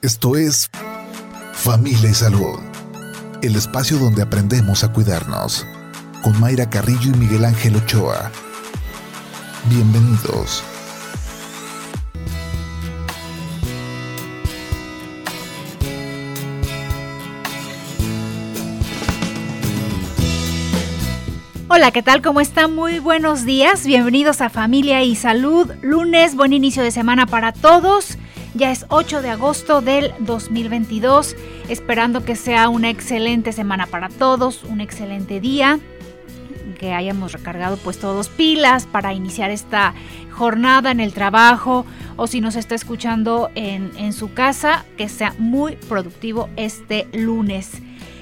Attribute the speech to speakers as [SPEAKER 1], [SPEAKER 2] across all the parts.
[SPEAKER 1] Esto es Familia y Salud, el espacio donde aprendemos a cuidarnos, con Mayra Carrillo y Miguel Ángel Ochoa. Bienvenidos.
[SPEAKER 2] Hola, ¿qué tal? ¿Cómo están? Muy buenos días. Bienvenidos a Familia y Salud. Lunes, buen inicio de semana para todos. Ya es 8 de agosto del 2022, esperando que sea una excelente semana para todos, un excelente día, que hayamos recargado pues todos pilas para iniciar esta jornada en el trabajo o si nos está escuchando en, en su casa, que sea muy productivo este lunes.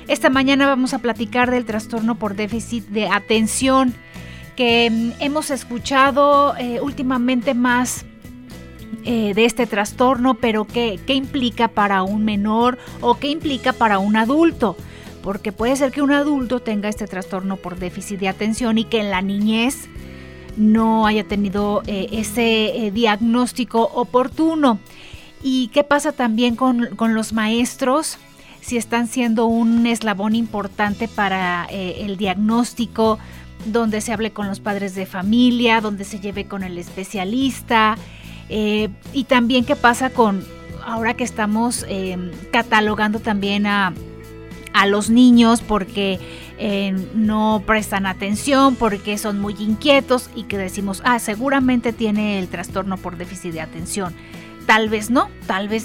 [SPEAKER 2] Esta mañana vamos a platicar del trastorno por déficit de atención que mm, hemos escuchado eh, últimamente más eh, de este trastorno, pero ¿qué, ¿qué implica para un menor o qué implica para un adulto? Porque puede ser que un adulto tenga este trastorno por déficit de atención y que en la niñez no haya tenido eh, ese diagnóstico oportuno. ¿Y qué pasa también con, con los maestros? si están siendo un eslabón importante para eh, el diagnóstico, donde se hable con los padres de familia, donde se lleve con el especialista, eh, y también qué pasa con, ahora que estamos em, catalogando también a, a, los niños porque eh, no prestan atención, porque son muy inquietos y que decimos, ah, seguramente tiene el trastorno por déficit de atención tal vez no, tal vez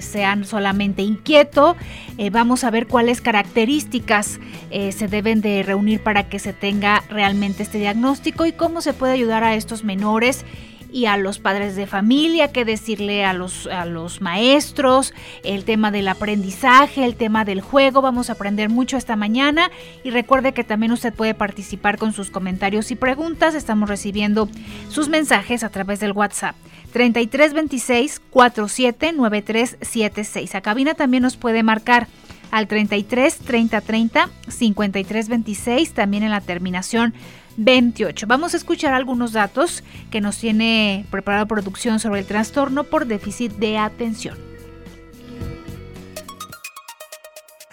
[SPEAKER 2] sean solamente inquieto. Eh, vamos a ver cuáles características eh, se deben de reunir para que se tenga realmente este diagnóstico y cómo se puede ayudar a estos menores y a los padres de familia, qué decirle a los, a los maestros, el tema del aprendizaje, el tema del juego. Vamos a aprender mucho esta mañana y recuerde que también usted puede participar con sus comentarios y preguntas. Estamos recibiendo sus mensajes a través del WhatsApp 3326 479376. A cabina también nos puede marcar al 33 30 30 53 26, también en la terminación 28. Vamos a escuchar algunos datos que nos tiene preparado producción sobre el trastorno por déficit de atención.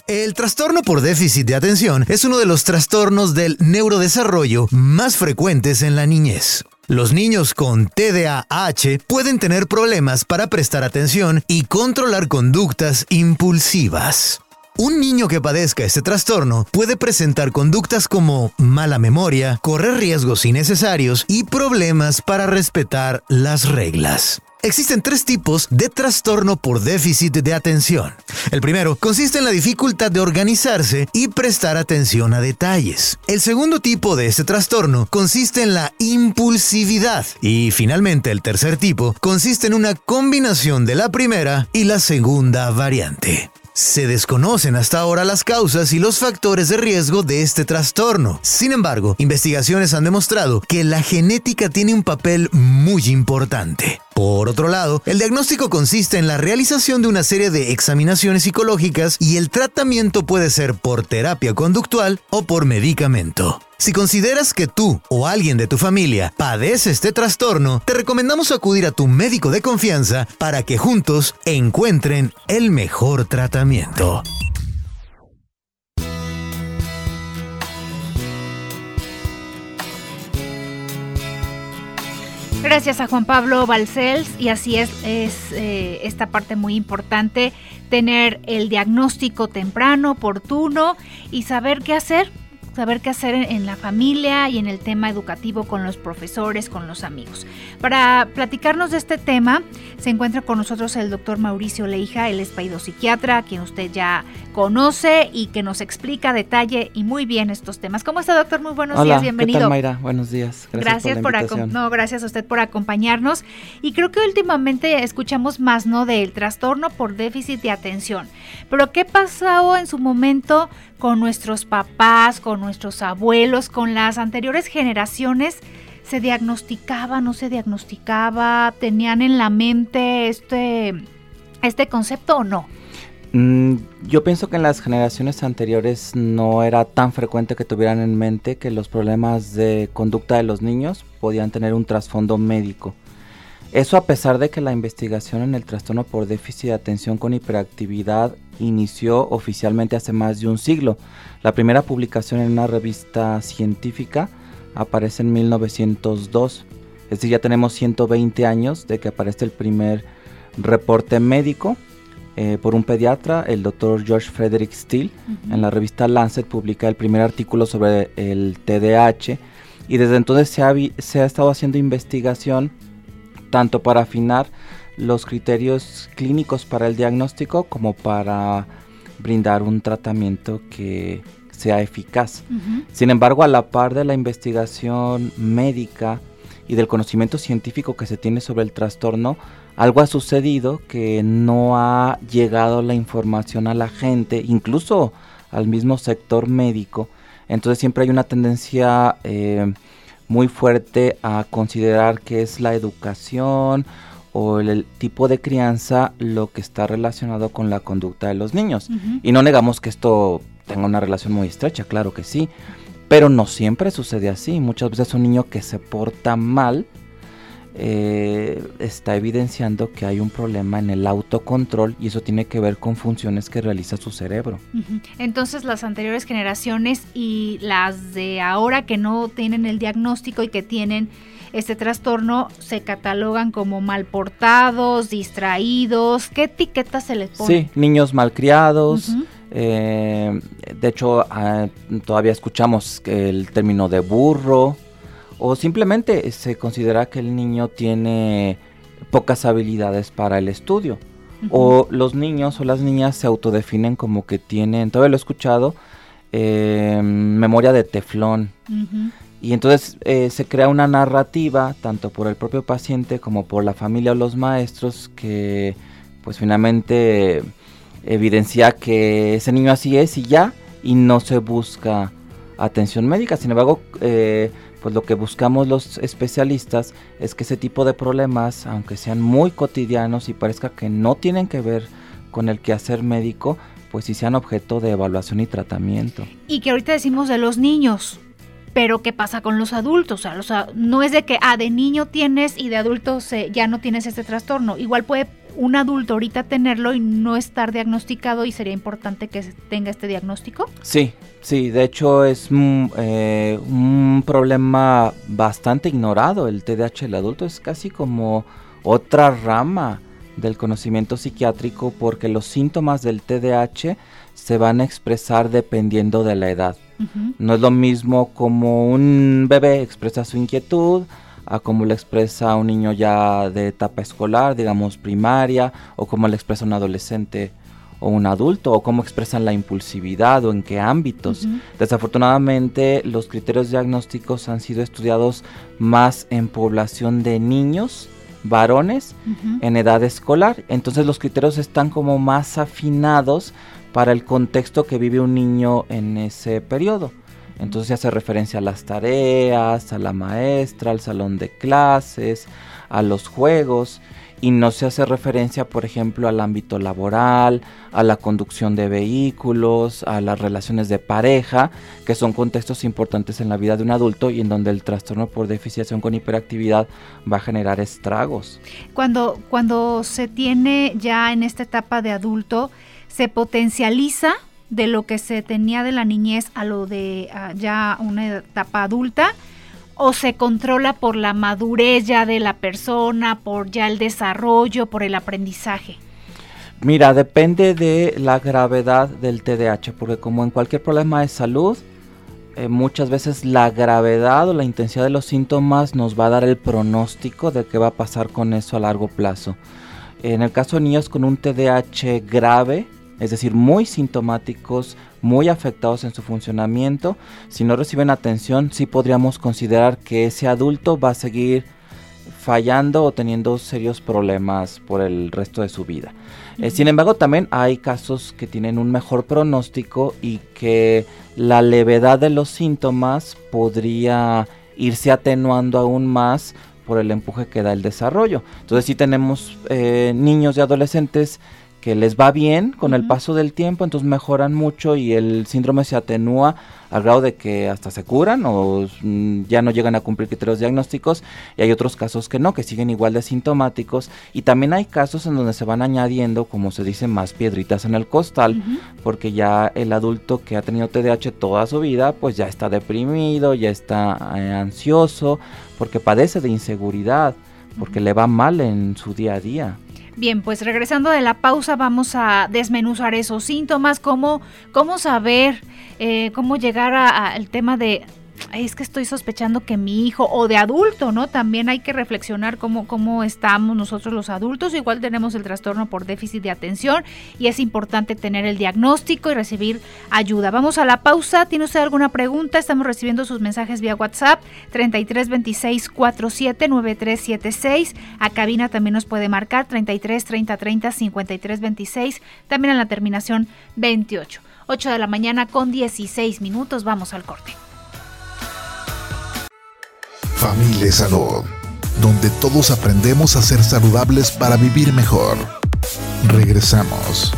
[SPEAKER 3] El trastorno por déficit de atención es uno de los trastornos del neurodesarrollo más frecuentes en la niñez. Los niños con TDAH pueden tener problemas para prestar atención y controlar conductas impulsivas. Un niño que padezca este trastorno puede presentar conductas como mala memoria, correr riesgos innecesarios y problemas para respetar las reglas. Existen tres tipos de trastorno por déficit de atención. El primero consiste en la dificultad de organizarse y prestar atención a detalles. El segundo tipo de este trastorno consiste en la impulsividad. Y finalmente el tercer tipo consiste en una combinación de la primera y la segunda variante. Se desconocen hasta ahora las causas y los factores de riesgo de este trastorno. Sin embargo, investigaciones han demostrado que la genética tiene un papel muy importante. Por otro lado, el diagnóstico consiste en la realización de una serie de examinaciones psicológicas y el tratamiento puede ser por terapia conductual o por medicamento. Si consideras que tú o alguien de tu familia padece este trastorno, te recomendamos acudir a tu médico de confianza para que juntos encuentren el mejor tratamiento.
[SPEAKER 2] Gracias a Juan Pablo Balcells y así es, es eh, esta parte muy importante, tener el diagnóstico temprano, oportuno y saber qué hacer saber qué hacer en, la familia y en el tema educativo con los profesores, con los amigos. Para platicarnos de este tema, se encuentra con nosotros el doctor Mauricio Leija, el es psiquiatra, quien usted ya conoce y que nos explica a detalle y muy bien estos temas. ¿Cómo está, doctor? Muy buenos días, bienvenido.
[SPEAKER 4] ¿qué tal, Mayra? Buenos días.
[SPEAKER 2] Gracias, por, no, gracias a usted por acompañarnos. Y creo que últimamente escuchamos más, ¿no? Del trastorno por déficit de atención. Pero ¿qué pasó en su momento con nuestros papás, con nuestros abuelos, con las anteriores generaciones, se diagnosticaba, no se diagnosticaba, tenían en la mente este, este concepto o no?
[SPEAKER 4] Mm, yo pienso que en las generaciones anteriores no era tan frecuente que tuvieran en mente que los problemas de conducta de los niños podían tener un trasfondo médico. Eso a pesar de que la investigación en el trastorno por déficit de atención con hiperactividad inició oficialmente hace más de un siglo. La primera publicación en una revista científica aparece en 1902. Es decir, ya tenemos 120 años de que aparece el primer reporte médico eh, por un pediatra, el doctor George Frederick Steele. En la revista Lancet publica el primer artículo sobre el TDAH y desde entonces se ha, se ha estado haciendo investigación tanto para afinar los criterios clínicos para el diagnóstico como para brindar un tratamiento que sea eficaz. Sin embargo, a la par de la investigación médica y del conocimiento científico que se tiene sobre el trastorno, algo ha sucedido que no ha llegado la información a la gente, incluso al mismo sector médico. Entonces siempre hay una tendencia eh, muy fuerte a considerar que es la educación o el, tipo de crianza lo que está relacionado con la conducta de los niños. Y no negamos que esto tenga una relación muy estrecha, claro que sí, pero no siempre sucede así. Muchas veces un niño que se porta mal eh, está evidenciando que hay un problema en el autocontrol y eso tiene que ver con funciones que realiza su cerebro.
[SPEAKER 2] Entonces las anteriores generaciones y las de ahora que no tienen el diagnóstico y que tienen este trastorno se catalogan como mal portados, distraídos. ¿Qué etiquetas se les pone?
[SPEAKER 4] Sí, niños malcriados. Eh, de hecho, ah, todavía escuchamos el término de burro o simplemente se considera que el niño tiene pocas habilidades para el estudio. O los niños o las niñas se autodefinen como que tienen, todavía lo he escuchado, em, memoria de teflón. Y entonces eh, se crea una narrativa, tanto por el propio paciente como por la familia o los maestros, que pues finalmente evidencia que ese niño así es y ya, y no se busca atención médica. Sin embargo, eh, pues lo que buscamos los especialistas es que ese tipo de problemas, aunque sean muy cotidianos y parezca que no tienen que ver con el quehacer médico, pues sí sean objeto de evaluación y tratamiento.
[SPEAKER 2] Y que ahorita decimos de los niños, pero ¿qué pasa con los adultos? O sea, no es de que, ah, de niño tienes y de adulto ya no tienes este trastorno. Igual puede un adulto ahorita tenerlo y no estar diagnosticado y sería importante que tenga este diagnóstico?
[SPEAKER 4] Sí, sí, de hecho es eh, un problema bastante ignorado. El TDAH del adulto es casi como otra rama del conocimiento psiquiátrico porque los síntomas del TDAH se van a expresar dependiendo de la edad. No es lo mismo como un bebé expresa su inquietud, a cómo le expresa un niño ya de etapa escolar, digamos primaria, o cómo le expresa un adolescente o un adulto, o cómo expresan la impulsividad o en qué ámbitos. Desafortunadamente, los criterios diagnósticos han sido estudiados más en población de niños, varones, en edad escolar. Entonces los criterios están como más afinados para el contexto que vive un niño en ese periodo. Entonces hace referencia a las tareas, a la maestra, al salón de clases, a los juegos y no se hace referencia, por ejemplo, al ámbito laboral, a la conducción de vehículos, a las relaciones de pareja, que son contextos importantes en la vida de un adulto y en donde el trastorno por deficiación con hiperactividad va a generar estragos.
[SPEAKER 2] Cuando, cuando se tiene ya en esta etapa de adulto, se potencializa de lo que se tenía de la niñez a lo de ya una etapa adulta o se controla por la madurez ya de la persona, por ya el desarrollo, por el aprendizaje?
[SPEAKER 4] Mira, depende de la gravedad del TDAH, porque como en cualquier problema de salud, eh, muchas veces la gravedad o la intensidad de los síntomas nos va a dar el pronóstico de qué va a pasar con eso a largo plazo. En el caso de niños con un TDAH grave, es decir, muy sintomáticos, muy afectados en su funcionamiento. Si no reciben atención, sí podríamos considerar que ese adulto va a seguir fallando o teniendo serios problemas por el resto de su vida. Eh, sin embargo, también hay casos que tienen un mejor pronóstico y que la levedad de los síntomas podría irse atenuando aún más por el empuje que da el desarrollo. Entonces, si tenemos eh, niños y adolescentes que les va bien con el paso del tiempo, entonces mejoran mucho y el síndrome se atenúa al grado de que hasta se curan o mm, ya no llegan a cumplir criterios diagnósticos y hay otros casos que no, que siguen igual de sintomáticos. Y también hay casos en donde se van añadiendo, como se dice, más piedritas en el costal, porque ya el adulto que ha tenido TDAH toda su vida, pues ya está deprimido, ya está eh, ansioso, porque padece de inseguridad, porque le va mal en su día a día.
[SPEAKER 2] Bien, pues regresando de la pausa vamos a desmenuzar esos síntomas, cómo, cómo saber, eh, cómo llegar al tema de es que estoy sospechando que mi hijo o de adulto, ¿no? También hay que reflexionar cómo, cómo estamos nosotros los adultos. Igual tenemos el trastorno por déficit de atención y es importante tener el diagnóstico y recibir ayuda. Vamos a la pausa. ¿Tiene usted alguna pregunta? Estamos recibiendo sus mensajes vía WhatsApp 33 26 47 9376. A cabina también nos puede marcar 33 30 30 53 26. También en la terminación 28. 8 de la mañana con 16 minutos. Vamos al corte.
[SPEAKER 1] Familia y Salud, donde todos aprendemos a ser saludables para vivir mejor. Regresamos.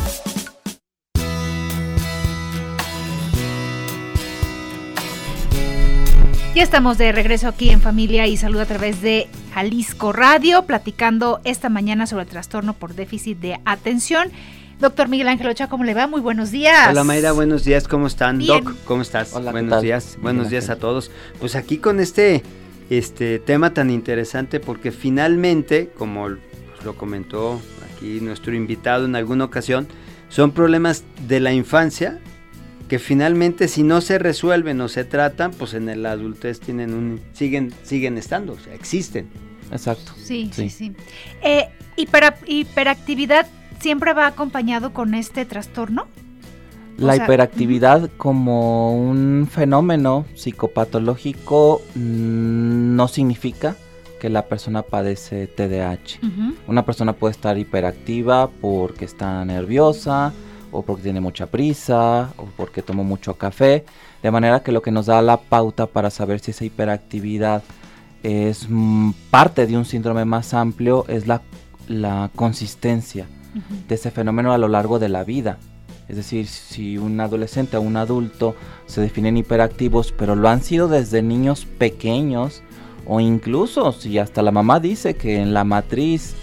[SPEAKER 2] Ya estamos de regreso aquí en Familia y Salud a través de Jalisco Radio, platicando esta mañana sobre el trastorno por déficit de atención. Doctor Miguel Ángel Ochoa, ¿cómo le va? Muy buenos días.
[SPEAKER 5] Hola Mayra, buenos días, ¿cómo están? Doc, ¿cómo estás?
[SPEAKER 4] Hola,
[SPEAKER 5] buenos días, buenos días a todos. Pues aquí con este este tema tan interesante porque finalmente, como lo comentó aquí nuestro invitado en alguna ocasión, son problemas de la infancia que finalmente si no se resuelven o se tratan, pues en la adultez tienen un siguen siguen estando, o sea, existen.
[SPEAKER 4] Exacto.
[SPEAKER 2] Sí, sí, sí. Eh, hiperactividad siempre va acompañado con este trastorno.
[SPEAKER 4] La hiperactividad como un fenómeno psicopatológico mm, no significa que la persona padece TDAH. Una persona puede estar hiperactiva porque está nerviosa o porque tiene mucha prisa o porque tomó mucho café, de manera que lo que nos da la pauta para saber si esa hiperactividad es mm, parte de un síndrome más amplio es la, consistencia de ese fenómeno a lo largo de la vida. Es decir, si un adolescente o un adulto se definen hiperactivos, pero lo han sido desde niños pequeños, o incluso si hasta la mamá dice que en la matriz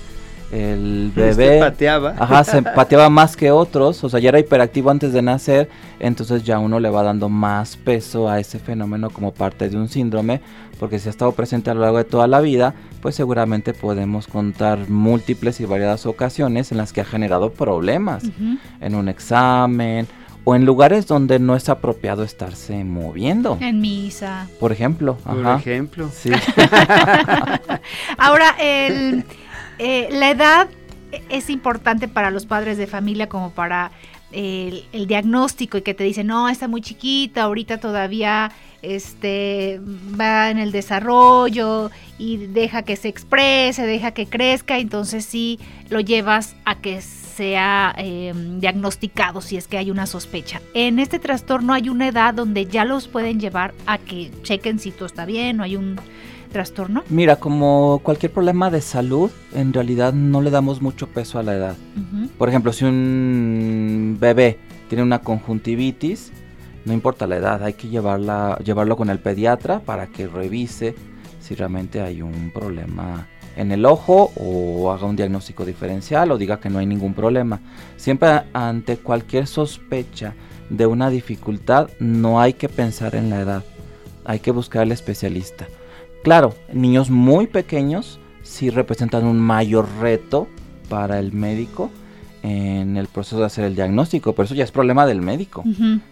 [SPEAKER 4] el bebé
[SPEAKER 5] pateaba.
[SPEAKER 4] Ajá, se pateaba más que otros, o sea, ya era hiperactivo antes de nacer, entonces ya uno le va dando más peso a ese fenómeno como parte de un síndrome, porque si ha estado presente a lo largo de toda la vida, pues seguramente podemos contar múltiples y variadas ocasiones en las que ha generado problemas en un examen o en lugares donde no es apropiado estarse moviendo.
[SPEAKER 2] En misa.
[SPEAKER 4] Por ejemplo.
[SPEAKER 5] Por ejemplo.
[SPEAKER 4] Sí.
[SPEAKER 2] Ahora, el eh, la edad es importante para los padres de familia como para el, diagnóstico y que te dicen, no, está muy chiquita, ahorita todavía este, va en el desarrollo y deja que se exprese, deja que crezca, entonces sí lo llevas a que sea em, diagnosticado si es que hay una sospecha. En este trastorno hay una edad donde ya los pueden llevar a que chequen si todo está bien o hay un trastorno?
[SPEAKER 4] Mira, como cualquier problema de salud, en realidad no le damos mucho peso a la edad. Por ejemplo, si un bebé tiene una conjuntivitis, no importa la edad, hay que llevarla, llevarlo con el pediatra para que revise si realmente hay un problema en el ojo o haga un diagnóstico diferencial o diga que no hay ningún problema. Siempre ante cualquier sospecha de una dificultad no hay que pensar en la edad, hay que buscar al especialista. Claro, niños muy pequeños sí representan un mayor reto para el médico en el proceso de hacer el diagnóstico, pero eso ya es problema del médico.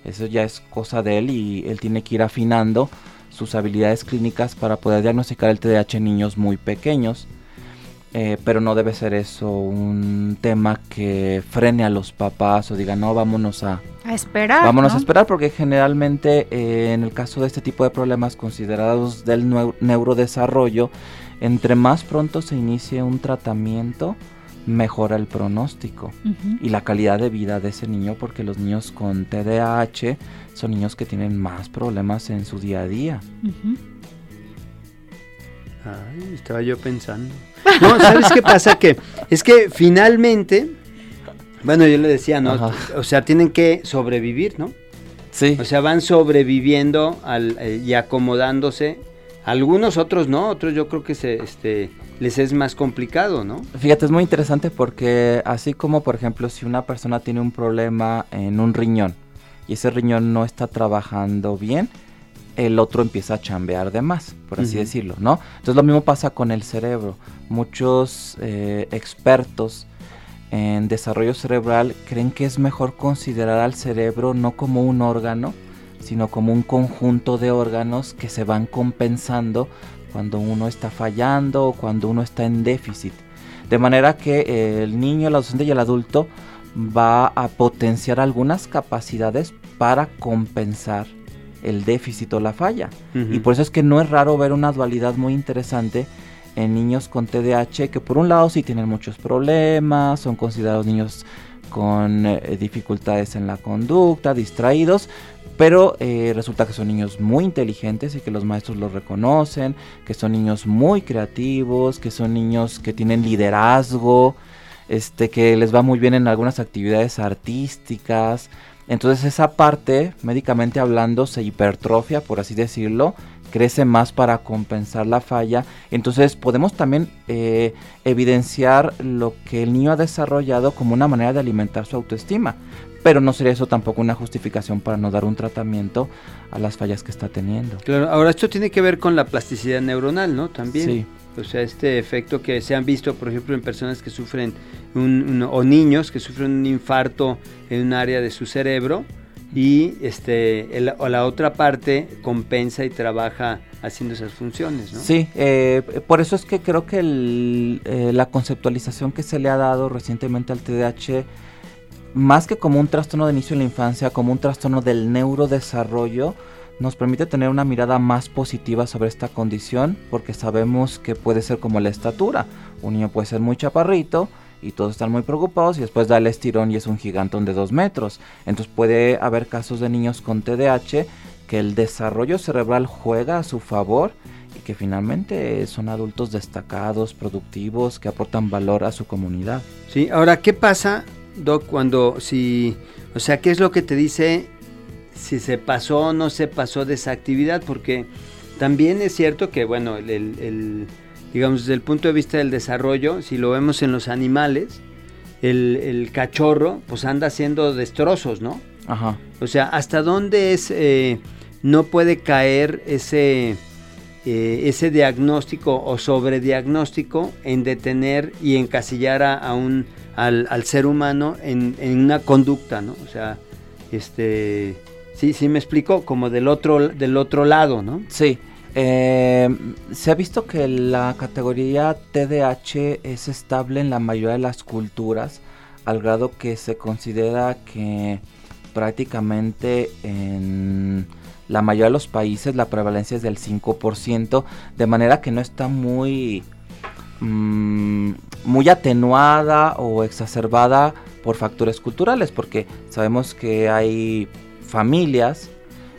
[SPEAKER 4] Eso ya es cosa de él y él tiene que ir afinando sus habilidades clínicas para poder diagnosticar el TDAH en niños muy pequeños. Eh, pero no debe ser eso un tema que frene a los papás o diga no vámonos a,
[SPEAKER 2] a esperar
[SPEAKER 4] vámonos a esperar porque generalmente eh, en el caso de este tipo de problemas considerados del neurodesarrollo entre más pronto se inicie un tratamiento mejora el pronóstico y la calidad de vida de ese niño porque los niños con TDAH son niños que tienen más problemas en su día a día.
[SPEAKER 5] Ay, estaba yo pensando. No, ¿sabes qué pasa? Que es que finalmente Bueno, yo le decía, ¿no? O sea, tienen que sobrevivir, ¿no?
[SPEAKER 4] Sí.
[SPEAKER 5] O sea, van sobreviviendo al, eh, y acomodándose. Algunos, otros no, otros yo creo que se, este, les es más complicado, ¿no?
[SPEAKER 4] Fíjate, es muy interesante porque así como, por ejemplo, si una persona tiene un problema en un riñón y ese riñón no está trabajando bien, el otro empieza a chambear de más, por así decirlo, ¿no? Entonces lo mismo pasa con el cerebro. Muchos eh, expertos en desarrollo cerebral creen que es mejor considerar al cerebro no como un órgano, sino como un conjunto de órganos que se van compensando cuando uno está fallando o cuando uno está en déficit. De manera que el niño, el adolescente y el adulto va a potenciar algunas capacidades para compensar el déficit o la falla. Y por eso es que no es raro ver una dualidad muy interesante en niños con TDAH que por un lado sí tienen muchos problemas, son considerados niños con eh, dificultades en la conducta, distraídos, pero eh, resulta que son niños muy inteligentes y que los maestros los reconocen, que son niños muy creativos, que son niños que tienen liderazgo, este, que les va muy bien en algunas actividades artísticas, entonces esa parte, médicamente hablando, se hipertrofia, por así decirlo, crece más para compensar la falla. Entonces podemos también eh, evidenciar lo que el niño ha desarrollado como una manera de alimentar su autoestima. Pero no sería eso tampoco una justificación para no dar un tratamiento a las fallas que está teniendo.
[SPEAKER 5] Claro, ahora esto tiene que ver con la plasticidad neuronal, ¿no? También. Sí. O sea, este efecto que se han visto, por ejemplo, en personas que sufren, un, o niños que sufren un infarto en un área de su cerebro y este, o la otra parte compensa y trabaja haciendo esas funciones, ¿no?
[SPEAKER 4] Sí, eh, por eso es que creo que eh, la conceptualización que se le ha dado recientemente al TDAH, más que como un trastorno de inicio en la infancia, como un trastorno del neurodesarrollo, nos permite tener una mirada más positiva sobre esta condición porque sabemos que puede ser como la estatura. Un niño puede ser muy chaparrito y todos están muy preocupados y después da el estirón y es un gigantón de dos metros. Entonces puede haber casos de niños con TDAH que el desarrollo cerebral juega a su favor y que finalmente son adultos destacados, productivos, que aportan valor a su comunidad.
[SPEAKER 5] Sí, ahora, ¿qué pasa, Doc, cuando si, o sea, qué es lo que te dice si se pasó o no se pasó de esa actividad, porque también es cierto que, bueno, el, digamos, desde el punto de vista del desarrollo, si lo vemos en los animales, el, cachorro, pues anda haciendo destrozos, ¿no?
[SPEAKER 4] Ajá.
[SPEAKER 5] O sea, ¿hasta dónde es, eh, no puede caer ese, eh, ese diagnóstico o sobrediagnóstico en detener y encasillar a, un, al, al, ser humano en, en, una conducta, ¿no? O sea, este Sí, sí me explico, como del otro, del otro lado, ¿no?
[SPEAKER 4] Sí. Eh, se ha visto que la categoría TDAH es estable en la mayoría de las culturas, al grado que se considera que prácticamente en la mayoría de los países la prevalencia es del 5%, de manera que no está muy, mm, muy atenuada o exacerbada por factores culturales, porque sabemos que hay familias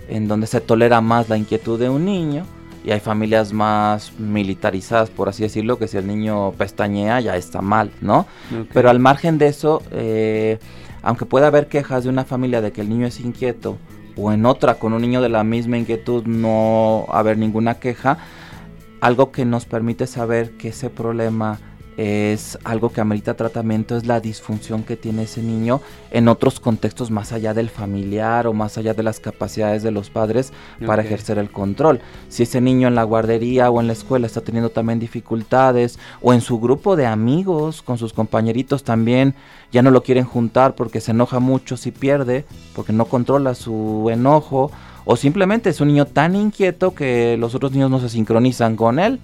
[SPEAKER 4] en donde se tolera más la inquietud de un niño y hay familias más militarizadas, por así decirlo, que si el niño pestañea ya está mal, ¿no? Pero al margen de eso, eh, aunque pueda haber quejas de una familia de que el niño es inquieto o en otra con un niño de la misma inquietud no haber ninguna queja, algo que nos permite saber que ese problema es algo que amerita tratamiento, es la disfunción que tiene ese niño en otros contextos más allá del familiar o más allá de las capacidades de los padres para ejercer el control. Si ese niño en la guardería o en la escuela está teniendo también dificultades o en su grupo de amigos con sus compañeritos también ya no lo quieren juntar porque se enoja mucho si pierde, porque no controla su enojo o simplemente es un niño tan inquieto que los otros niños no se sincronizan con él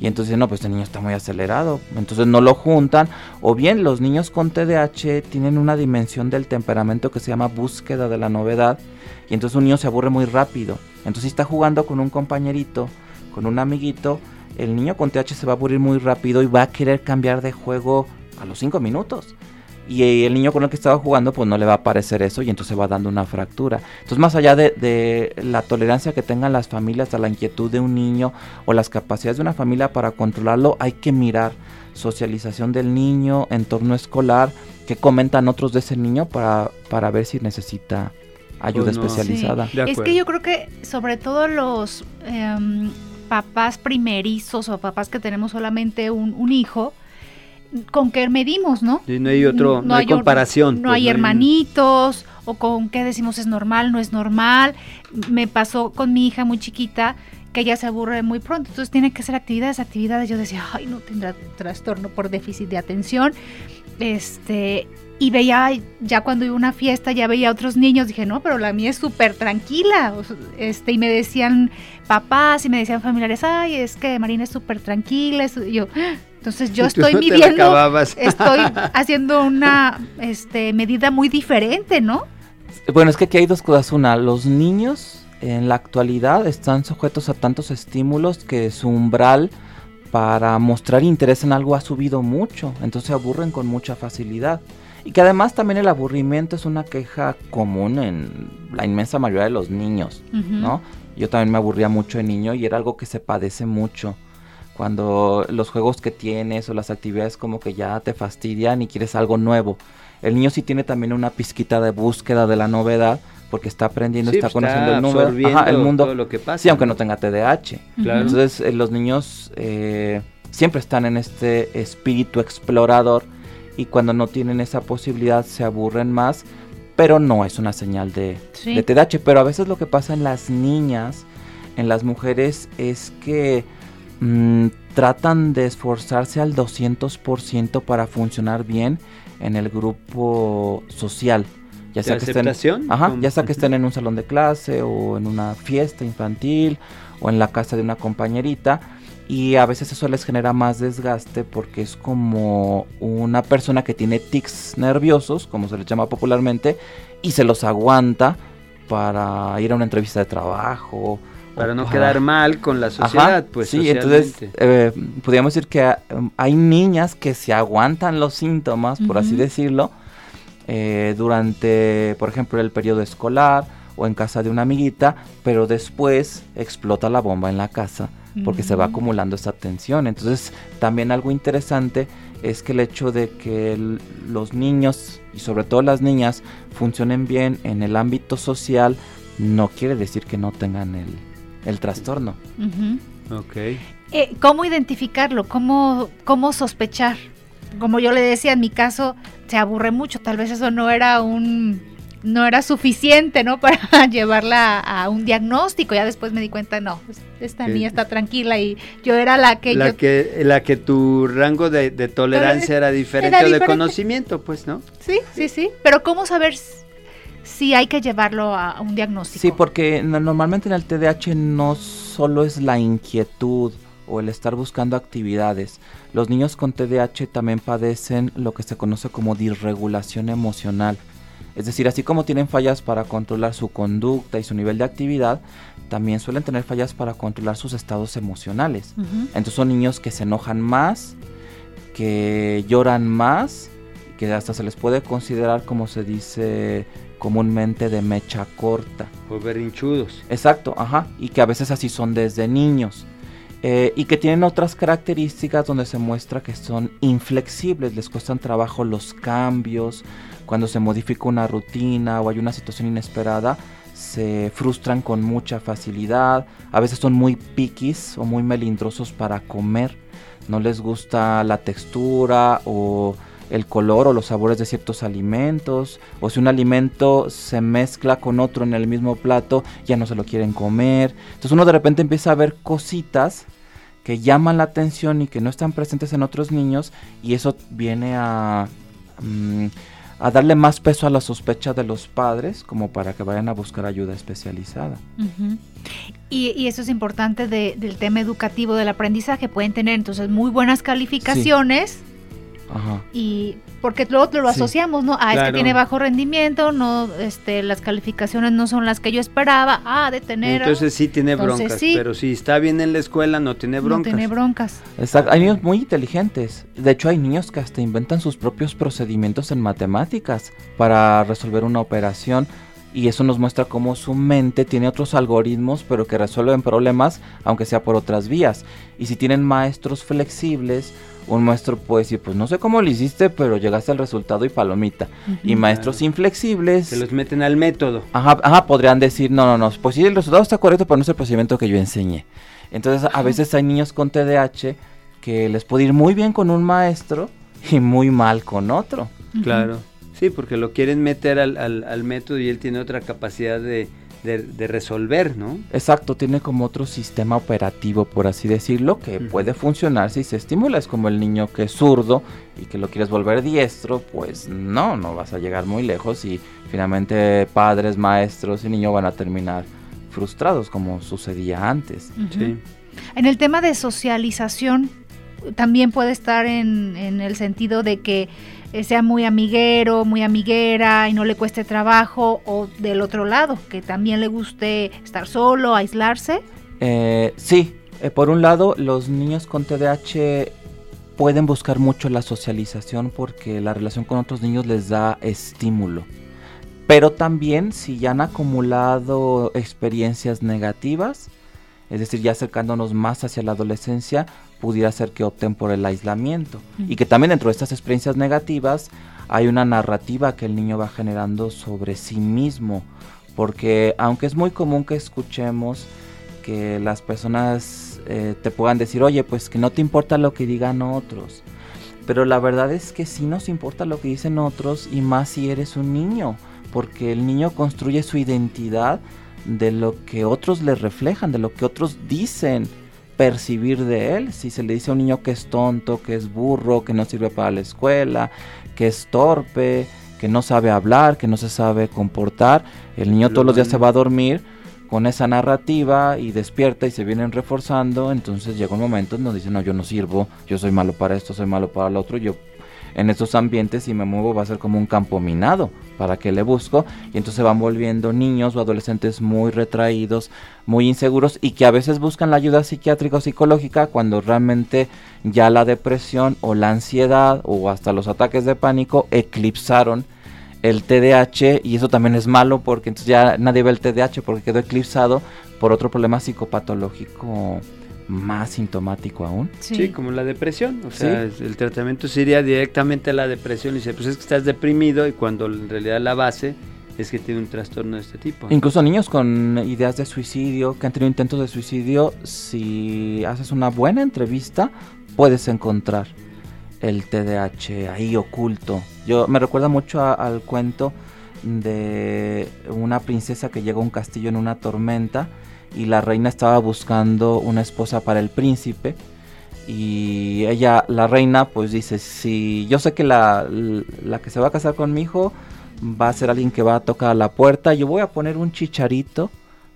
[SPEAKER 4] y entonces, no, pues este niño está muy acelerado. Entonces no lo juntan. O bien los niños con TDAH tienen una dimensión del temperamento que se llama búsqueda de la novedad. Y entonces un niño se aburre muy rápido. Entonces está jugando con un compañerito, con un amiguito, el niño con TDAH se va a aburrir muy rápido y va a querer cambiar de juego a los 5 minutos. Y el niño con el que estaba jugando pues no le va a parecer eso y entonces va dando una fractura. Entonces más allá de, la tolerancia que tengan las familias a la inquietud de un niño o las capacidades de una familia para controlarlo, hay que mirar socialización del niño, entorno escolar, que comentan otros de ese niño para, para ver si necesita ayuda especializada.
[SPEAKER 2] Es que yo creo que sobre todo los em, papás primerizos o papás que tenemos solamente un, un hijo, con qué medimos, ¿no?
[SPEAKER 5] no hay otro, no, hay, comparación.
[SPEAKER 2] No, pues, hay hermanitos, o con qué decimos es normal, no es normal. Me pasó con mi hija muy chiquita que ella se aburre muy pronto, entonces tiene que hacer actividades, actividades. Yo decía, ay, no tendrá trastorno por déficit de atención. Este, y veía, ya cuando iba a una fiesta, ya veía a otros niños, dije, no, pero la mía es súper tranquila. Este, y me decían papás y me decían familiares, ay, es que Marina es súper tranquila. Y yo, entonces yo estoy midiendo, estoy haciendo una este, medida muy diferente, ¿no?
[SPEAKER 4] Bueno, es que aquí hay dos cosas. Una, los niños en la actualidad están sujetos a tantos estímulos que su umbral para mostrar interés en algo ha subido mucho, entonces se aburren con mucha facilidad. Y que además también el aburrimiento es una queja común en la inmensa mayoría de los niños, ¿no? Yo también me aburría mucho de niño y era algo que se padece mucho cuando los juegos que tienes o las actividades como que ya te fastidian y quieres algo nuevo. El niño sí tiene también una pizquita de búsqueda de la novedad porque está aprendiendo, está, pues, conociendo el, número, el mundo,
[SPEAKER 5] lo que pasa,
[SPEAKER 4] sí, aunque no tenga TDAH. Entonces eh, los niños eh, siempre están en este espíritu explorador y cuando no tienen esa posibilidad se aburren más, pero no es una señal de, de TDAH. Pero a veces lo que pasa en las niñas, en las mujeres, es que Mm, tratan de esforzarse al 200% para funcionar bien en el grupo social.
[SPEAKER 5] Ya sea, que estén,
[SPEAKER 4] ya sea que estén en un salón de clase o en una fiesta infantil o en la casa de una compañerita. Y a veces eso les genera más desgaste porque es como una persona que tiene tics nerviosos, como se les llama popularmente, y se los aguanta para ir a una entrevista de trabajo
[SPEAKER 5] para no quedar mal con la sociedad, pues.
[SPEAKER 4] Sí, entonces eh, podríamos decir que hay niñas que se aguantan los síntomas, por así decirlo, eh, durante, por ejemplo, el periodo escolar o en casa de una amiguita, pero después explota la bomba en la casa porque se va acumulando esa tensión. Entonces, también algo interesante es que el hecho de que los niños y sobre todo las niñas funcionen bien en el ámbito social no quiere decir que no tengan el, el trastorno.
[SPEAKER 5] Ok.
[SPEAKER 2] Eh, ¿Cómo identificarlo? ¿Cómo, ¿Cómo sospechar? Como yo le decía, en mi caso se aburre mucho, tal vez eso no era un no era suficiente, ¿no? Para llevarla a, un diagnóstico. Ya después me di cuenta, no, pues, esta niña está tranquila y yo era la que...
[SPEAKER 5] La, que, la que tu rango de, tolerancia era diferente, era de conocimiento, pues, ¿no?
[SPEAKER 2] Sí, sí, sí. Pero ¿cómo saber sí hay que llevarlo a, un diagnóstico.
[SPEAKER 4] Sí, porque normalmente en el TDAH no solo es la inquietud o el estar buscando actividades. Los niños con TDAH también padecen lo que se conoce como disregulación emocional. Es decir, así como tienen fallas para controlar su conducta y su nivel de actividad, también suelen tener fallas para controlar sus estados emocionales. Entonces son niños que se enojan más, que lloran más, que hasta se les puede considerar como se dice comúnmente de mecha corta.
[SPEAKER 5] O berrinchudos.
[SPEAKER 4] Exacto, ajá. Y que a veces así son desde niños. Eh, y que tienen otras características donde se muestra que son inflexibles, les cuestan trabajo los cambios, cuando se modifica una rutina o hay una situación inesperada, se frustran con mucha facilidad, a veces son muy piquis o muy melindrosos para comer, no les gusta la textura o el color o los sabores de ciertos alimentos, o si un alimento se mezcla con otro en el mismo plato, ya no se lo quieren comer. Entonces uno de repente empieza a ver cositas que llaman la atención y que no están presentes en otros niños y eso viene a, mm, a darle más peso a la sospecha de los padres como para que vayan a buscar ayuda especializada.
[SPEAKER 2] y, eso es importante del tema educativo del aprendizaje. Pueden tener entonces muy buenas calificaciones Ajá. Y porque lo otro lo asociamos, ¿no? Ah, es que tiene bajo rendimiento, no, este, las calificaciones no son las que yo esperaba, ah, de tener.
[SPEAKER 5] Entonces sí tiene broncas, pero si está bien en la escuela no tiene broncas.
[SPEAKER 2] No tiene broncas.
[SPEAKER 4] Exacto, hay niños muy inteligentes. De hecho hay niños que hasta inventan sus propios procedimientos en matemáticas para resolver una operación y eso nos muestra cómo su mente tiene otros algoritmos pero que resuelven problemas aunque sea por otras vías. Y si tienen maestros flexibles, un maestro puede decir, pues no sé cómo lo hiciste, pero llegaste al resultado y palomita. Y maestros inflexibles...
[SPEAKER 5] Se los meten al método.
[SPEAKER 4] Ajá, ajá, podrían decir, no, no, no, pues sí, el resultado está correcto, pero no es el procedimiento que yo enseñé. Entonces, a veces hay niños con TDAH que les puede ir muy bien con un maestro y muy mal con otro.
[SPEAKER 5] Claro. Sí, porque lo quieren meter al, al, método y él tiene otra capacidad de, de, resolver, ¿no?
[SPEAKER 4] Exacto, tiene como otro sistema operativo, por así decirlo, que puede funcionar si se estimula. Es como el niño que es zurdo y que lo quieres volver diestro, pues no, no vas a llegar muy lejos y finalmente padres, maestros y niños van a terminar frustrados como sucedía antes.
[SPEAKER 2] sí. En el tema de socialización, también puede estar en, en el sentido de que sea muy amiguero, muy amiguera y no le cueste trabajo, o del otro lado, que también le guste estar solo, aislarse?
[SPEAKER 4] Eh, sí, eh, por un lado, los niños con TDAH pueden buscar mucho la socialización porque la relación con otros niños les da estímulo. Pero también si ya han acumulado experiencias negativas, es decir, ya acercándonos más hacia la adolescencia, pudiera ser que opten por el aislamiento. Y que también dentro de estas experiencias negativas hay una narrativa que el niño va generando sobre sí mismo. Porque aunque es muy común que escuchemos que las personas eh, te puedan decir, oye, pues que no te importa lo que digan otros. Pero la verdad es que sí nos importa lo que dicen otros y más si eres un niño. Porque el niño construye su identidad de lo que otros le reflejan, de lo que otros dicen percibir de él. Si se le dice a un niño que es tonto, que es burro, que no sirve para la escuela, que es torpe, que no sabe hablar, que no se sabe comportar, el niño todos los días se va a dormir con esa narrativa y despierta y se vienen reforzando, entonces llega un momento en donde dice, no, yo no sirvo, yo soy malo para esto, soy malo para lo otro, yo en estos ambientes si me muevo va a ser como un campo minado para que le busco. Y entonces van volviendo niños o adolescentes muy retraídos, muy inseguros y que a veces buscan la ayuda psiquiátrica o psicológica cuando realmente ya la depresión o la ansiedad o hasta los ataques de pánico eclipsaron el TDAH y eso también es malo porque entonces ya nadie ve el TDAH porque quedó eclipsado por otro problema psicopatológico más sintomático aún.
[SPEAKER 5] Sí, como la depresión. O sea, el tratamiento sería directamente a la depresión y dice, pues es que estás deprimido y cuando en realidad la base es que tiene un trastorno de este tipo.
[SPEAKER 4] Incluso niños con ideas de suicidio, que han tenido intentos de suicidio, si haces una buena entrevista, puedes encontrar el TDAH ahí oculto. Yo me recuerda mucho al cuento de una princesa que llegó a un castillo en una tormenta y la reina estaba buscando una esposa para el príncipe y ella, la reina, pues dice, si yo sé que la, la que se va a casar con mi hijo va a ser alguien que va a tocar la puerta, yo voy a poner un chicharito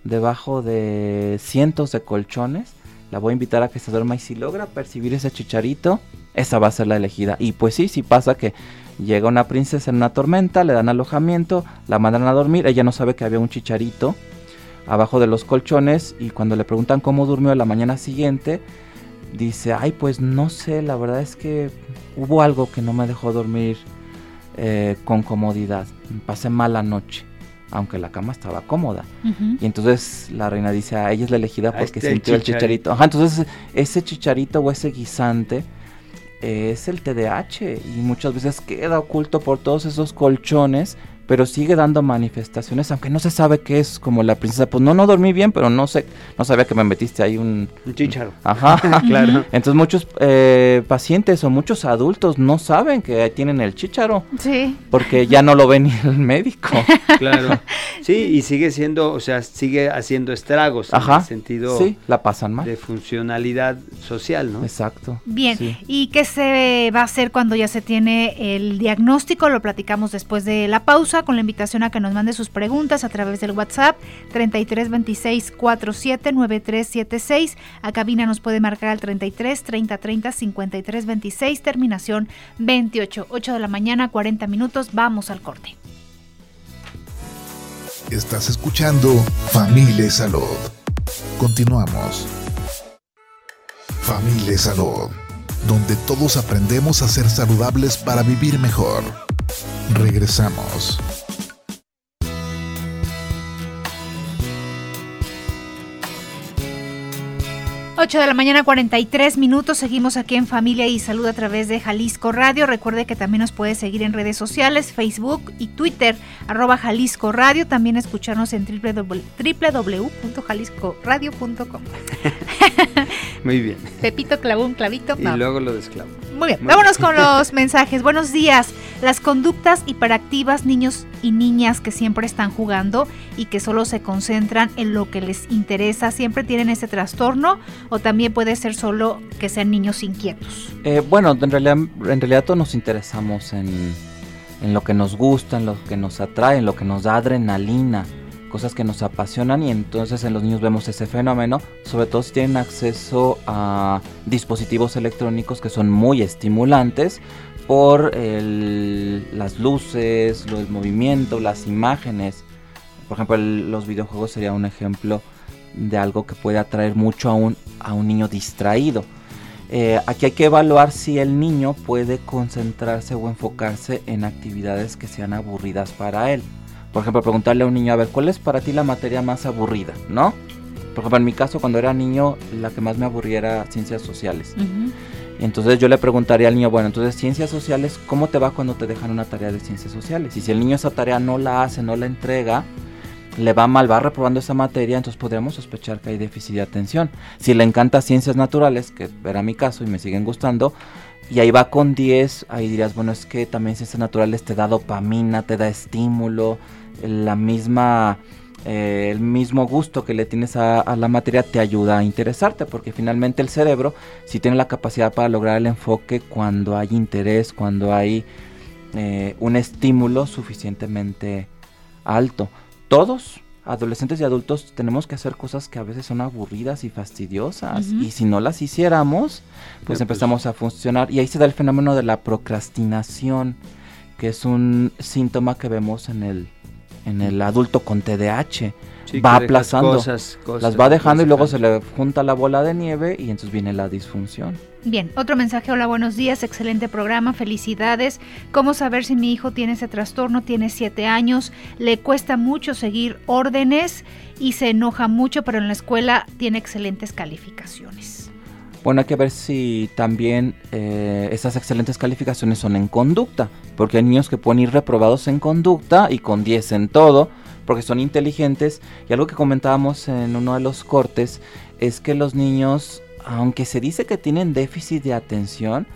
[SPEAKER 4] debajo de cientos de colchones, la voy a invitar a que se duerma y si logra percibir ese chicharito, esa va a ser la elegida. Y pues sí, sí pasa que llega una princesa en una tormenta, le dan alojamiento, la mandan a dormir, ella no sabe que había un chicharito abajo de los colchones y cuando le preguntan cómo durmió la mañana siguiente, dice, ay pues no sé, la verdad es que hubo algo que no me dejó dormir eh, con comodidad, pasé mala noche aunque la cama estaba cómoda. Y entonces la reina dice, a ella es la elegida porque sintió el chicharito. Ajá, entonces ese chicharito o ese guisante es el TDAH y muchas veces queda oculto por todos esos colchones pero sigue dando manifestaciones, aunque no se sabe qué es, como la princesa, pues no, no dormí bien, pero no sé, no sabía que me metiste ahí un...
[SPEAKER 5] Un chicharo.
[SPEAKER 4] Ajá, claro. Entonces muchos eh, pacientes o muchos adultos no saben que tienen el chicharo.
[SPEAKER 2] Sí.
[SPEAKER 4] Porque ya no lo ve ni el médico.
[SPEAKER 5] Claro. Sí, y sigue siendo, o sea, sigue haciendo estragos
[SPEAKER 4] Ajá.
[SPEAKER 5] en el sentido...
[SPEAKER 4] Sí, la pasan mal.
[SPEAKER 5] De funcionalidad social, ¿no?
[SPEAKER 4] Exacto.
[SPEAKER 2] Bien, ¿y qué se va a hacer cuando ya se tiene el diagnóstico? Lo platicamos después de la pausa con la invitación a que nos mande sus preguntas a través del WhatsApp 3326 47 9376. A cabina nos puede marcar al 33 30 30 53 26, terminación 28. 8 de la mañana, 40 minutos. Vamos al corte.
[SPEAKER 1] Estás escuchando Familia Salud. Continuamos. Familia Salud, donde todos aprendemos a ser saludables para vivir mejor. Regresamos.
[SPEAKER 2] 8 de la mañana 43 minutos, seguimos aquí en Familia y Salud a través de Jalisco Radio. Recuerde que también nos puede seguir en redes sociales, Facebook y Twitter, arroba Jalisco Radio. También escucharnos en www.jaliscoradio.com.
[SPEAKER 5] Muy bien.
[SPEAKER 2] Pepito clavó un clavito.
[SPEAKER 5] Y luego lo desclavo.
[SPEAKER 2] Muy bien, vámonos con los mensajes. Buenos días. Las conductas hiperactivas, niños y niñas que siempre están jugando y que solo se concentran en lo que les interesa, siempre tienen ese trastorno o también puede ser solo que sean niños inquietos.
[SPEAKER 4] Eh, bueno, en realidad, en realidad todos nos interesamos en, en lo que nos gusta, en lo que nos atrae, en lo que nos da adrenalina cosas que nos apasionan y entonces en los niños vemos ese fenómeno, sobre todo si tienen acceso a dispositivos electrónicos que son muy estimulantes por las luces, el movimiento, las imágenes. Por ejemplo, los videojuegos sería un ejemplo de algo que puede atraer mucho a un, a un niño distraído. Eh, aquí hay que evaluar si el niño puede concentrarse o enfocarse en actividades que sean aburridas para él. Por ejemplo, preguntarle a un niño, a ver, ¿cuál es para ti la materia más aburrida? ¿No? Por ejemplo, en mi caso, cuando era niño, la que más me aburría era ciencias sociales. Entonces yo le preguntaría al niño, bueno, entonces ciencias sociales, ¿cómo te va cuando te dejan una tarea de ciencias sociales? Y si el niño esa tarea no la hace, no la entrega, le va mal, va reprobando esa materia, entonces podríamos sospechar que hay déficit de atención. Si le encanta ciencias naturales, que era mi caso y me siguen gustando, y ahí va con 10, ahí dirías, bueno, es que también ciencias naturales te da dopamina, te da estímulo, la misma, eh, el mismo gusto que le tienes a, la materia te ayuda a interesarte, porque finalmente el cerebro si tiene la capacidad para lograr el enfoque cuando hay interés, cuando hay eh, un estímulo suficientemente alto. Todos, adolescentes y adultos, tenemos que hacer cosas que a veces son aburridas y fastidiosas, y si no las hiciéramos, pues, pues. empezamos a funcionar, y ahí se da el fenómeno de la procrastinación que es un síntoma que vemos en el en el adulto con TDAH. va aplazando, las va dejando y luego se le junta la bola de nieve y entonces viene la disfunción.
[SPEAKER 2] Bien, otro mensaje, hola, buenos días, excelente programa, felicidades. ¿Cómo saber si mi hijo tiene ese trastorno? Tiene siete años, le cuesta mucho seguir órdenes y se enoja mucho, pero en la escuela tiene excelentes calificaciones.
[SPEAKER 4] Bueno, hay que ver si también eh, esas excelentes calificaciones son en conducta, porque hay niños que pueden ir reprobados en conducta y con 10 en todo, porque son inteligentes. Y algo que comentábamos en uno de los cortes es que los niños, aunque se dice que tienen déficit de atención,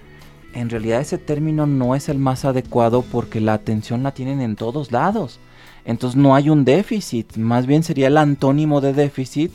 [SPEAKER 4] en realidad ese término no es el más adecuado porque la atención la tienen en todos lados. Entonces no hay un déficit, más bien sería el antónimo de déficit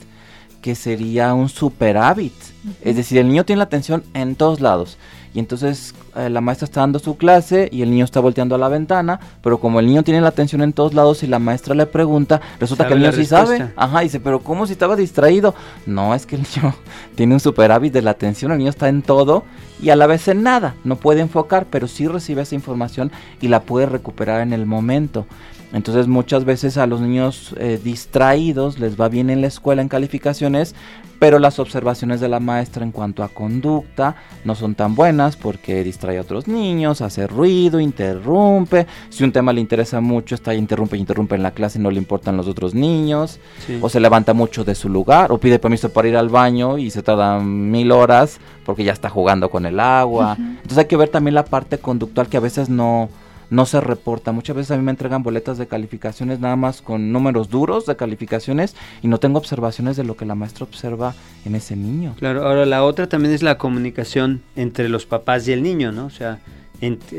[SPEAKER 4] que sería un superávit. Es decir, el niño tiene la atención en todos lados. Y entonces eh, la maestra está dando su clase y el niño está volteando a la ventana, pero como el niño tiene la atención en todos lados y la maestra le pregunta, resulta que el niño sí sabe. Ajá, dice, pero ¿cómo si estaba distraído? No, es que el niño tiene un superávit de la atención, el niño está en todo y a la vez en nada. No puede enfocar, pero sí recibe esa información y la puede recuperar en el momento. Entonces muchas veces a los niños eh, distraídos les va bien en la escuela en calificaciones, pero las observaciones de la maestra en cuanto a conducta no son tan buenas porque distrae a otros niños, hace ruido, interrumpe. Si un tema le interesa mucho, está interrumpe y interrumpe en la clase y no le importan los otros niños. O se levanta mucho de su lugar, o pide permiso para ir al baño y se tarda mil horas porque ya está jugando con el agua. Entonces hay que ver también la parte conductual que a veces no no se reporta. Muchas veces a mí me entregan boletas de calificaciones nada más con números duros de calificaciones y no tengo observaciones de lo que la maestra observa en ese niño.
[SPEAKER 5] Claro, ahora la otra también es la comunicación entre los papás y el niño, ¿no? O sea,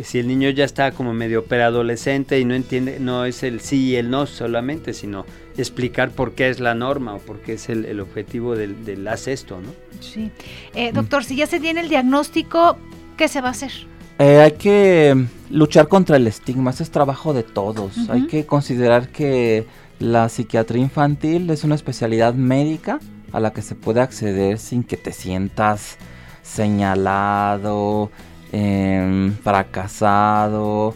[SPEAKER 5] si el niño ya está como medio preadolescente y no entiende, no es el sí y el no solamente, sino explicar por qué es la norma o por qué es el, objetivo del, del haz esto, ¿no?
[SPEAKER 2] Sí. Eh, doctor, si ya se tiene el diagnóstico, ¿qué se va a hacer?
[SPEAKER 4] Eh, hay que luchar contra el estigma, ese es trabajo de todos. Hay que considerar que la psiquiatría infantil es una especialidad médica a la que se puede acceder sin que te sientas señalado, em, fracasado,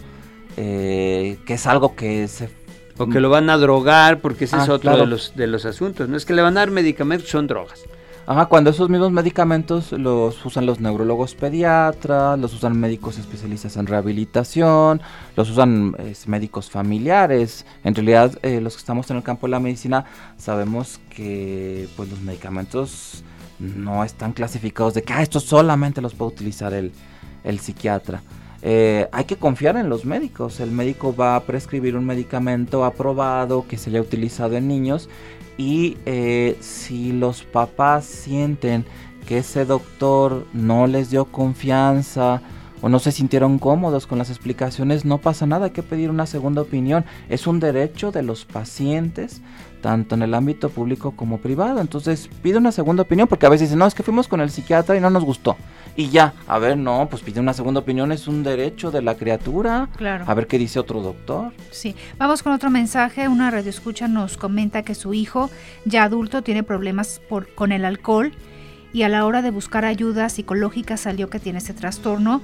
[SPEAKER 4] eh, que es algo que se...
[SPEAKER 5] O que lo van a drogar, porque ese es ah, otro de, los, de los asuntos. No es que le van a dar medicamentos, son drogas.
[SPEAKER 4] Ajá, cuando esos mismos medicamentos los usan los neurólogos pediatras, los usan médicos especialistas en rehabilitación, los usan médicos familiares. En realidad, eh, los que estamos en el campo de la medicina sabemos que pues los medicamentos no están clasificados de que ah, estos solamente los puede utilizar el, el psiquiatra. Eh, hay que confiar en los médicos. El médico va a prescribir un medicamento aprobado que se haya utilizado en niños y eh, si los papás sienten que ese doctor no les dio confianza o no se sintieron cómodos con las explicaciones, no pasa nada, hay que pedir una segunda opinión. Es un derecho de los pacientes, tanto en el ámbito público como privado. Entonces pide una segunda opinión, porque a veces dicen, no, es que fuimos con el psiquiatra y no nos gustó. Y ya, a ver, no, pues pide una segunda opinión, es un derecho de la criatura. Claro. A ver qué dice otro doctor.
[SPEAKER 2] Sí, vamos con otro mensaje. Una radioescucha nos comenta que su hijo, ya adulto, tiene problemas por, con el alcohol y a la hora de buscar ayuda psicológica salió que tiene ese trastorno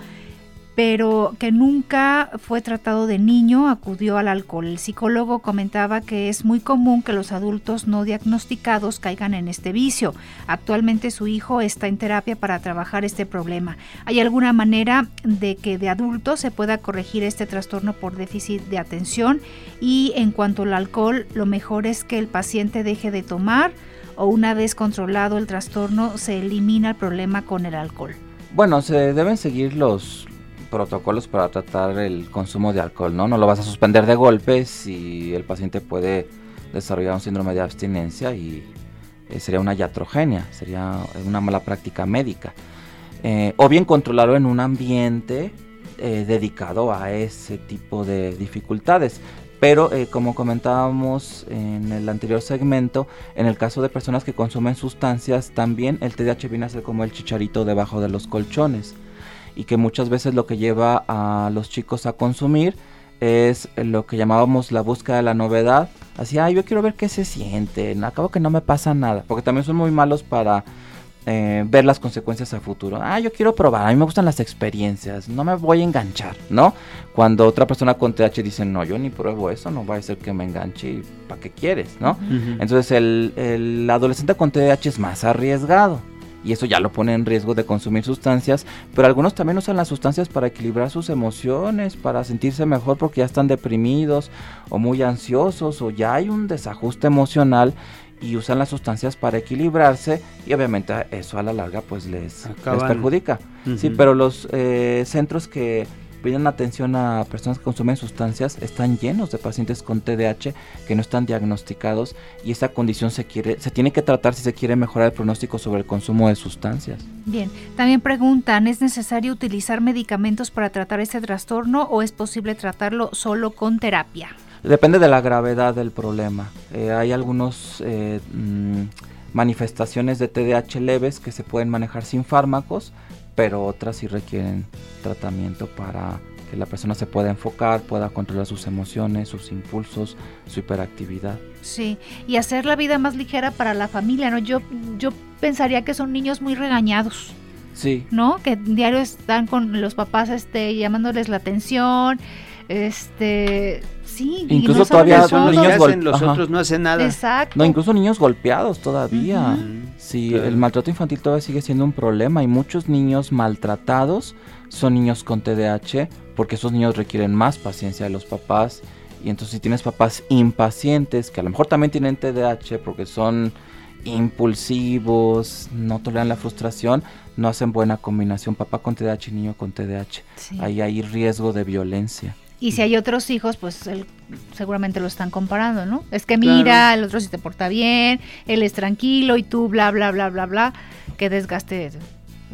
[SPEAKER 2] pero que nunca fue tratado de niño, acudió al alcohol. El psicólogo comentaba que es muy común que los adultos no diagnosticados caigan en este vicio. Actualmente su hijo está en terapia para trabajar este problema. ¿Hay alguna manera de que de adulto se pueda corregir este trastorno por déficit de atención? Y en cuanto al alcohol, lo mejor es que el paciente deje de tomar o una vez controlado el trastorno se elimina el problema con el alcohol.
[SPEAKER 4] Bueno, se deben seguir los, protocolos para tratar el consumo de alcohol, ¿no? No lo vas a suspender de golpe si el paciente puede desarrollar un síndrome de abstinencia y eh, sería una iatrogenia, sería una mala práctica médica. Eh, o bien controlarlo en un ambiente eh, dedicado a ese tipo de dificultades. Pero como comentábamos en el anterior segmento, en el caso de personas que consumen sustancias, también el TDAH viene a ser como el chicharito debajo de los colchones y que muchas veces lo que lleva a los chicos a consumir es lo que llamábamos la búsqueda de la novedad. Así, ay, yo quiero ver qué se siente, acabo que no me pasa nada, porque también son muy malos para eh, ver las consecuencias a futuro. Ah, yo quiero probar, a mí me gustan las experiencias, no me voy a enganchar, ¿no? Cuando otra persona con TH dice, no, yo ni pruebo eso, no va a ser que me enganche, ¿para qué quieres, no? Entonces el, el adolescente con TH es más arriesgado y eso ya lo pone en riesgo de consumir sustancias, pero algunos también usan las sustancias para equilibrar sus emociones, para sentirse mejor porque ya están deprimidos o muy ansiosos o ya hay un desajuste emocional y usan las sustancias para equilibrarse y obviamente eso a la larga pues les, perjudica. Sí, pero los eh, centros que piden atención a personas que consumen sustancias, están llenos de pacientes con TDAH que no están diagnosticados y esa condición se quiere se tiene que tratar si se quiere mejorar el pronóstico sobre el consumo de sustancias.
[SPEAKER 2] Bien, también preguntan, ¿es necesario utilizar medicamentos para tratar este trastorno o es posible tratarlo solo con terapia?
[SPEAKER 4] Depende de la gravedad del problema. Eh, hay algunos eh, mm, manifestaciones de TDAH leves que se pueden manejar sin fármacos pero otras sí requieren tratamiento para que la persona se pueda enfocar, pueda controlar sus emociones, sus impulsos, su hiperactividad.
[SPEAKER 2] Sí, y hacer la vida más ligera para la familia, ¿no? Yo, yo pensaría que son niños muy regañados.
[SPEAKER 4] Sí.
[SPEAKER 2] ¿No? Que diario están con los papás este, llamándoles la atención, este sí
[SPEAKER 4] incluso todavía
[SPEAKER 5] son niños hacen, los otros no hacen nada
[SPEAKER 2] exacto
[SPEAKER 4] no incluso niños golpeados todavía sí el maltrato infantil todavía sigue siendo un problema y muchos niños maltratados son niños con TDAH porque esos niños requieren más paciencia de los papás y entonces si tienes papás impacientes que a lo mejor también tienen TDAH porque son impulsivos, no toleran la frustración, no hacen buena combinación papá con TDAH y niño con TDAH. Ahí hay riesgo de violencia.
[SPEAKER 2] Y si hay otros hijos, pues seguramente lo están comparando, ¿no? Es que mira, el otro sí te porta bien, él es tranquilo y tú bla, bla, bla, bla, bla. Que desgaste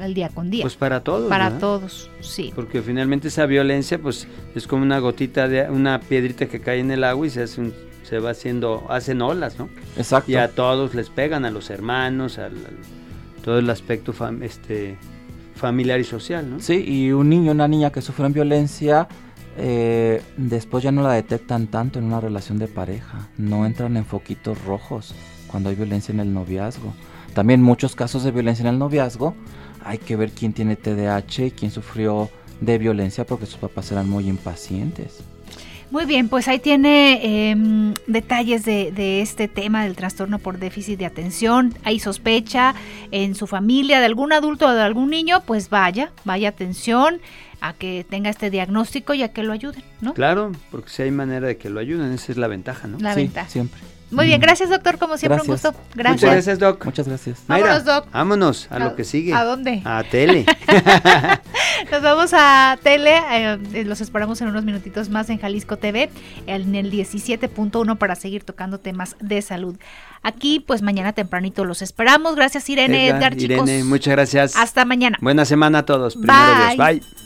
[SPEAKER 2] el día con día.
[SPEAKER 5] Pues para todos.
[SPEAKER 2] Para todos, sí.
[SPEAKER 5] Porque finalmente esa violencia, pues es como una gotita de una piedrita que cae en el agua y se hace se va haciendo, hacen olas, ¿no?
[SPEAKER 4] Exacto.
[SPEAKER 5] Y a todos les pegan, a los hermanos, al, todo el aspecto este, familiar y social, ¿no?
[SPEAKER 4] Sí, y un niño, una niña que sufren violencia, eh, después ya no la detectan tanto en una relación de pareja, no entran en foquitos rojos cuando hay violencia en el noviazgo. También muchos casos de violencia en el noviazgo, hay que ver quién tiene TDAH y quién sufrió de violencia porque sus papás eran muy impacientes.
[SPEAKER 2] Muy bien, pues ahí tiene em, detalles de, este tema del trastorno por déficit de atención. Hay sospecha en su familia de algún adulto o de algún niño, pues vaya, vaya atención a que tenga este diagnóstico y a que lo ayuden, ¿no?
[SPEAKER 5] Claro, porque si hay manera de que lo ayuden, esa es la ventaja, ¿no?
[SPEAKER 2] La
[SPEAKER 4] sí,
[SPEAKER 2] ventaja.
[SPEAKER 4] siempre.
[SPEAKER 2] Muy bien, gracias doctor, como siempre un
[SPEAKER 4] Gracias.
[SPEAKER 2] gusto. Gracias.
[SPEAKER 5] Muchas gracias, Doc.
[SPEAKER 4] Muchas gracias.
[SPEAKER 5] Mayra,
[SPEAKER 2] Vámonos, Doc.
[SPEAKER 5] Vámonos a lo que sigue.
[SPEAKER 2] ¿A dónde?
[SPEAKER 5] A tele.
[SPEAKER 2] Nos vamos a tele, eh, los esperamos en unos minutitos más en Jalisco TV, en el 17.1 para seguir tocando temas de salud. Aquí, pues mañana tempranito los esperamos. Gracias Irene,
[SPEAKER 5] Edgar,
[SPEAKER 2] Edgar, chicos.
[SPEAKER 5] Irene, muchas gracias.
[SPEAKER 2] Hasta mañana.
[SPEAKER 5] Buena semana a todos. Primero
[SPEAKER 2] Bye.
[SPEAKER 5] Dios. Bye.